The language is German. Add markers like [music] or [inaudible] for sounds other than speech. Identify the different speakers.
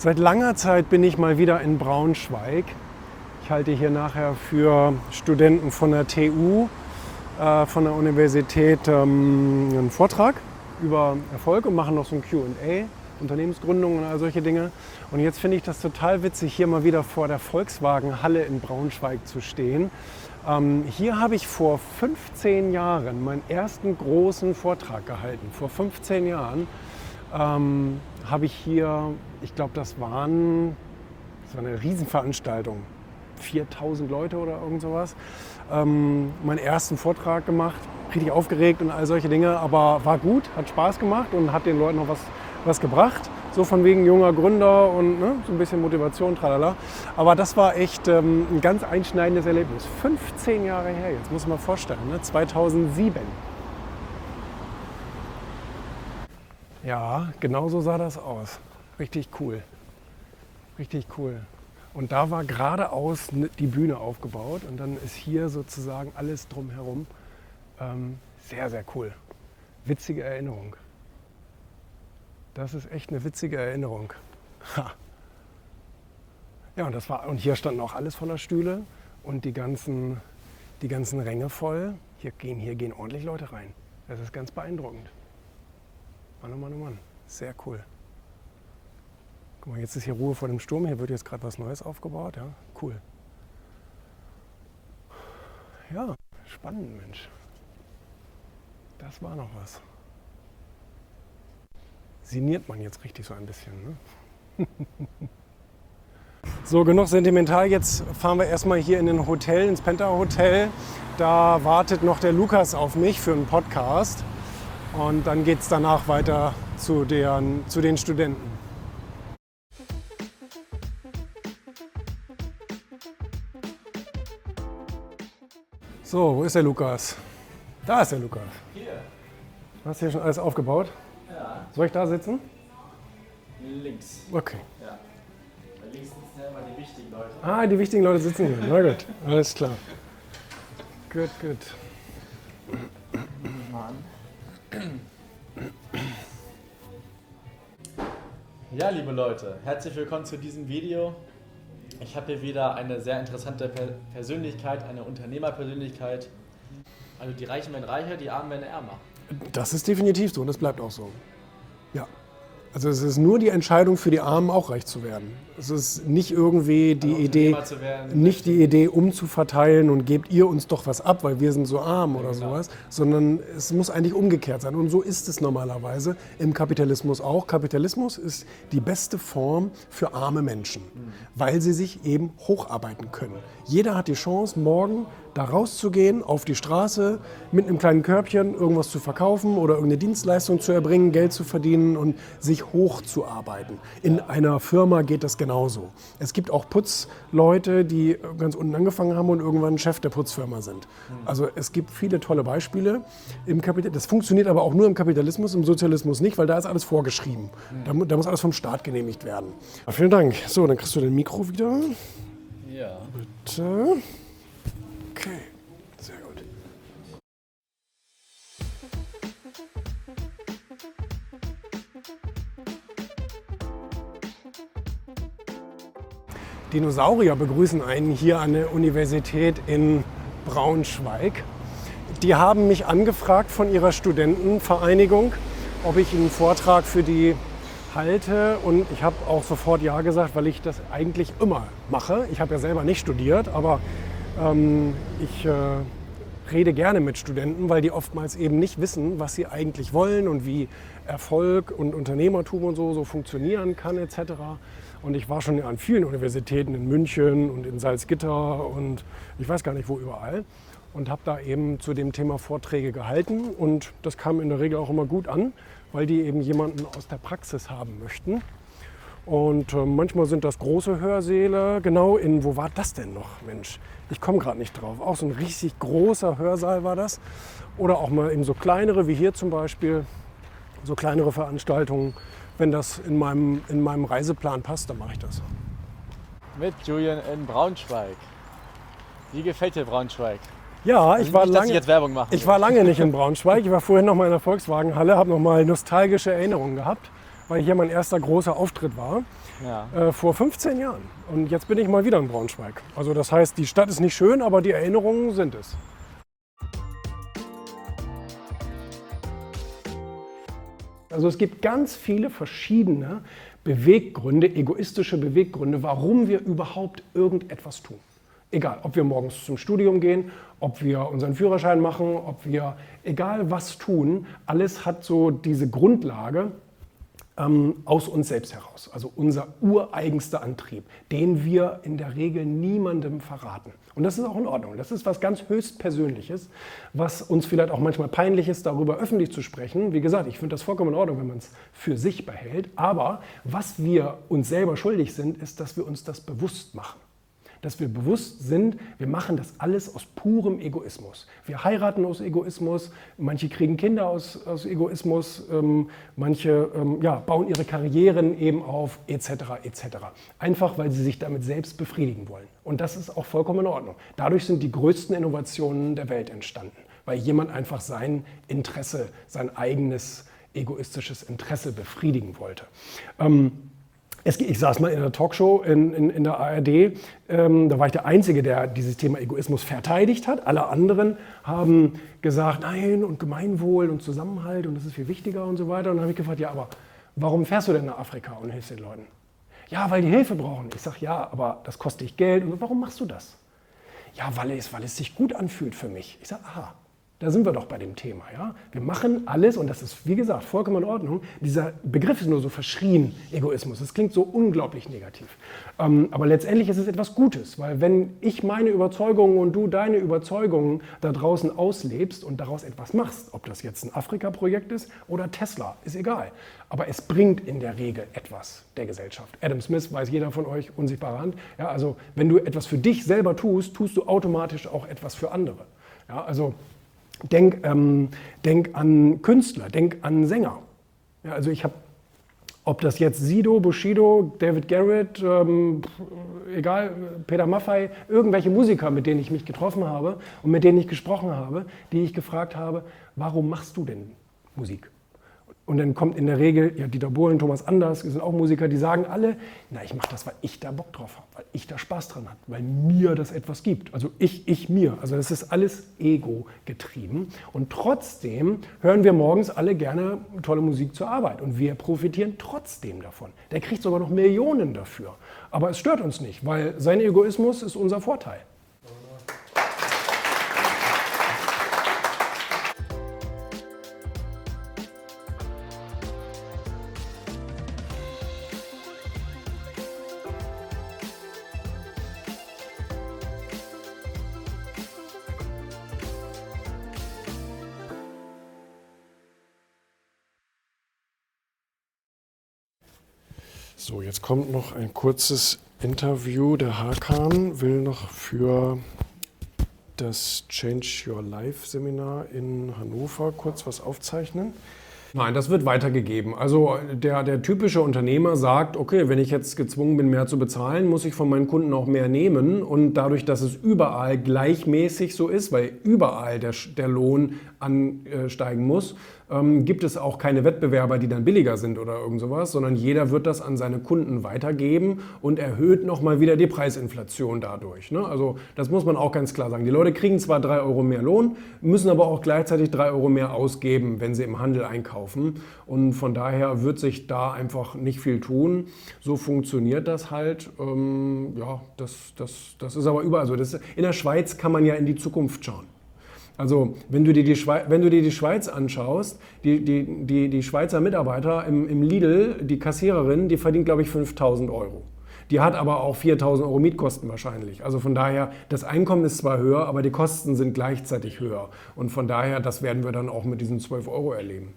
Speaker 1: Seit langer Zeit bin ich mal wieder in Braunschweig. Ich halte hier nachher für Studenten von der TU, äh, von der Universität, ähm, einen Vortrag über Erfolg und mache noch so ein QA, Unternehmensgründung und all solche Dinge. Und jetzt finde ich das total witzig, hier mal wieder vor der Volkswagen Halle in Braunschweig zu stehen. Ähm, hier habe ich vor 15 Jahren meinen ersten großen Vortrag gehalten. Vor 15 Jahren ähm, habe ich hier, ich glaube, das waren, das war eine Riesenveranstaltung, 4000 Leute oder irgend sowas, ähm, meinen ersten Vortrag gemacht, richtig aufgeregt und all solche Dinge, aber war gut, hat Spaß gemacht und hat den Leuten noch was, was gebracht. So von wegen junger Gründer und ne, so ein bisschen Motivation, tralala. Aber das war echt ähm, ein ganz einschneidendes Erlebnis. 15 Jahre her, jetzt muss man vorstellen, ne? 2007. Ja, genau so sah das aus. Richtig cool. Richtig cool. Und da war geradeaus die Bühne aufgebaut und dann ist hier sozusagen alles drumherum. Ähm, sehr, sehr cool. Witzige Erinnerung. Das ist echt eine witzige Erinnerung. Ha. Ja, und, das war, und hier standen auch alles voller Stühle und die ganzen, die ganzen Ränge voll. Hier gehen, hier gehen ordentlich Leute rein. Das ist ganz beeindruckend. Mann, oh Mann, oh Mann. Sehr cool. Guck mal, jetzt ist hier Ruhe vor dem Sturm. Hier wird jetzt gerade was Neues aufgebaut. Ja, cool. Ja, spannend, Mensch. Das war noch was. Siniert man jetzt richtig so ein bisschen. Ne? [laughs] so, genug sentimental. Jetzt fahren wir erstmal hier in ein Hotel, ins Penta Hotel. Da wartet noch der Lukas auf mich für einen Podcast. Und dann geht es danach weiter zu, deren, zu den Studenten. So, wo ist der Lukas? Da ist der Lukas.
Speaker 2: Hier.
Speaker 1: Hast du hier schon alles aufgebaut?
Speaker 2: Ja.
Speaker 1: Soll ich da sitzen?
Speaker 2: Links.
Speaker 1: Okay.
Speaker 2: Ja. Weil links sitzen ja immer die wichtigen Leute.
Speaker 1: Ah, die wichtigen Leute sitzen hier. Na gut, alles klar. Gut, gut.
Speaker 2: Ja, liebe Leute, herzlich willkommen zu diesem Video. Ich habe hier wieder eine sehr interessante per Persönlichkeit, eine Unternehmerpersönlichkeit. Also die Reichen werden reicher, die Armen werden ärmer.
Speaker 1: Das ist definitiv so und das bleibt auch so. Ja. Also es ist nur die Entscheidung für die Armen auch reich zu werden. Es ist nicht irgendwie die
Speaker 2: Also
Speaker 1: Idee, nicht die Idee umzuverteilen und gebt ihr uns doch was ab, weil wir sind so arm oder
Speaker 2: genau.
Speaker 1: sowas, sondern es muss eigentlich umgekehrt sein. Und so ist es normalerweise im Kapitalismus auch. Kapitalismus ist die beste Form für arme Menschen, weil sie sich eben hocharbeiten können. Jeder hat die Chance, morgen da rauszugehen, auf die Straße, mit einem kleinen Körbchen irgendwas zu verkaufen oder irgendeine Dienstleistung zu erbringen, Geld zu verdienen und sich hochzuarbeiten. In einer Firma geht das genauso. Es gibt auch Putzleute, die ganz unten angefangen haben und irgendwann Chef der Putzfirma sind. Also es gibt viele tolle Beispiele im Kapital. Das funktioniert aber auch nur im Kapitalismus, im Sozialismus nicht, weil da ist alles vorgeschrieben. Da, da muss alles vom Staat genehmigt werden. vielen Dank. So, dann kriegst du dein Mikro wieder.
Speaker 2: Ja.
Speaker 1: Bitte. Okay, sehr gut. Dinosaurier begrüßen einen hier an der Universität in Braunschweig. Die haben mich angefragt von ihrer Studentenvereinigung, ob ich einen Vortrag für die halte. Und ich habe auch sofort Ja gesagt, weil ich das eigentlich immer mache. Ich habe ja selber nicht studiert, aber ähm, ich äh, rede gerne mit Studenten, weil die oftmals eben nicht wissen, was sie eigentlich wollen und wie Erfolg und Unternehmertum und so, so funktionieren kann etc. Und ich war schon an vielen Universitäten in München und in Salzgitter und ich weiß gar nicht wo überall und habe da eben zu dem Thema Vorträge gehalten und das kam in der Regel auch immer gut an, weil die eben jemanden aus der Praxis haben möchten. Und äh, manchmal sind das große Hörsäle, genau in, wo war das denn noch, Mensch? Ich komme gerade nicht drauf. Auch so ein richtig großer Hörsaal war das. Oder auch mal eben so kleinere, wie hier zum Beispiel, so kleinere Veranstaltungen. Wenn das in meinem, in meinem Reiseplan passt, dann mache ich das.
Speaker 2: Mit Julian in Braunschweig. Wie gefällt dir Braunschweig?
Speaker 1: Ja, ich war,
Speaker 2: nicht, ich
Speaker 1: lange,
Speaker 2: jetzt Werbung mache.
Speaker 1: ich war lange nicht in [laughs] Braunschweig. Ich war vorhin noch mal in der Volkswagenhalle, habe noch mal nostalgische Erinnerungen gehabt, weil hier mein erster großer Auftritt war. ja. äh, vor 15 Jahren. Und jetzt bin ich mal wieder in Braunschweig. Also das heißt, die Stadt ist nicht schön, aber die Erinnerungen sind es. Also es gibt ganz viele verschiedene Beweggründe, egoistische Beweggründe, warum wir überhaupt irgendetwas tun. Egal, ob wir morgens zum Studium gehen, ob wir unseren Führerschein machen, ob wir egal was tun, alles hat so diese Grundlage ähm, aus uns selbst heraus. Also unser ureigenster Antrieb, den wir in der Regel niemandem verraten. Und das ist auch in Ordnung. Das ist was ganz höchstpersönliches, was uns vielleicht auch manchmal peinlich ist, darüber öffentlich zu sprechen. Wie gesagt, ich finde das vollkommen in Ordnung, wenn man es für sich behält. Aber was wir uns selber schuldig sind, ist, dass wir uns das bewusst machen dass wir bewusst sind, wir machen das alles aus purem Egoismus. Wir heiraten aus Egoismus, manche kriegen Kinder aus, aus Egoismus, ähm, manche ähm, ja, bauen ihre Karrieren eben auf, etc. etc. Einfach, weil sie sich damit selbst befriedigen wollen. Und das ist auch vollkommen in Ordnung. Dadurch sind die größten Innovationen der Welt entstanden, weil jemand einfach sein Interesse, sein eigenes egoistisches Interesse befriedigen wollte. Ähm, es, ich saß mal in einer Talkshow in, in, in der ARD, ähm, da war ich der Einzige, der dieses Thema Egoismus verteidigt hat. Alle anderen haben gesagt, nein, und Gemeinwohl und Zusammenhalt und das ist viel wichtiger und so weiter. Und dann habe ich gefragt, ja, aber warum fährst du denn nach Afrika und hilfst den Leuten? Ja, weil die Hilfe brauchen. Ich sage, ja, aber das kostet dich Geld. Und warum machst du das? Ja, weil es, weil es sich gut anfühlt für mich. Ich sage, aha, da sind wir doch bei dem Thema. Ja? Wir machen alles, und das ist, wie gesagt, vollkommen in Ordnung. Dieser Begriff ist nur so verschrien, Egoismus. Das klingt so unglaublich negativ. Ähm, aber letztendlich ist es etwas Gutes, weil wenn ich meine Überzeugungen und du deine Überzeugungen da draußen auslebst und daraus etwas machst, ob das jetzt ein Afrika-Projekt ist oder Tesla, ist egal. Aber es bringt in der Regel etwas der Gesellschaft. Adam Smith weiß jeder von euch, unsichtbare Hand. Ja, also wenn du etwas für dich selber tust, tust du automatisch auch etwas für andere. Ja, also Denk, ähm, denk an Künstler, denk an Sänger. Ja, also ich habe, ob das jetzt Sido, Bushido, David Garrett, ähm, egal, Peter Maffay, irgendwelche Musiker, mit denen ich mich getroffen habe und mit denen ich gesprochen habe, die ich gefragt habe, warum machst du denn Musik? Und dann kommt in der Regel, ja, Dieter Bohlen, Thomas Anders, sind auch Musiker, die sagen alle, na, ich mache das, weil ich da Bock drauf habe, weil ich da Spaß dran habe, weil mir das etwas gibt. Also ich, ich, mir. Also das ist alles Ego getrieben. Und trotzdem hören wir morgens alle gerne tolle Musik zur Arbeit. Und wir profitieren trotzdem davon. Der kriegt sogar noch Millionen dafür. Aber es stört uns nicht, weil sein Egoismus ist unser Vorteil. So, jetzt kommt noch ein kurzes Interview. Der Hakan will noch für das Change Your Life Seminar in Hannover kurz was aufzeichnen. Nein, das wird weitergegeben. Also der, der typische Unternehmer sagt, okay, wenn ich jetzt gezwungen bin, mehr zu bezahlen, muss ich von meinen Kunden auch mehr nehmen. Und dadurch, dass es überall gleichmäßig so ist, weil überall der, der Lohn ansteigen muss, ähm, gibt es auch keine Wettbewerber, die dann billiger sind oder irgend sowas, sondern jeder wird das an seine Kunden weitergeben und erhöht nochmal wieder die Preisinflation dadurch. Ne? Also das muss man auch ganz klar sagen. Die Leute kriegen zwar drei Euro mehr Lohn, müssen aber auch gleichzeitig drei Euro mehr ausgeben, wenn sie im Handel einkaufen. Und von daher wird sich da einfach nicht viel tun. So funktioniert das halt. Ähm, ja, das, das, das ist aber überall so. Das, in der Schweiz kann man ja in die Zukunft schauen. Also wenn du dir die, Schweiz, wenn du dir die Schweiz anschaust, die, die, die, die Schweizer Mitarbeiter im, im Lidl, die Kassiererin, die verdient, glaube ich, 5000 Euro. Die hat aber auch 4000 Euro Mietkosten wahrscheinlich. Also von daher, das Einkommen ist zwar höher, aber die Kosten sind gleichzeitig höher. Und von daher, das werden wir dann auch mit diesen 12 Euro erleben.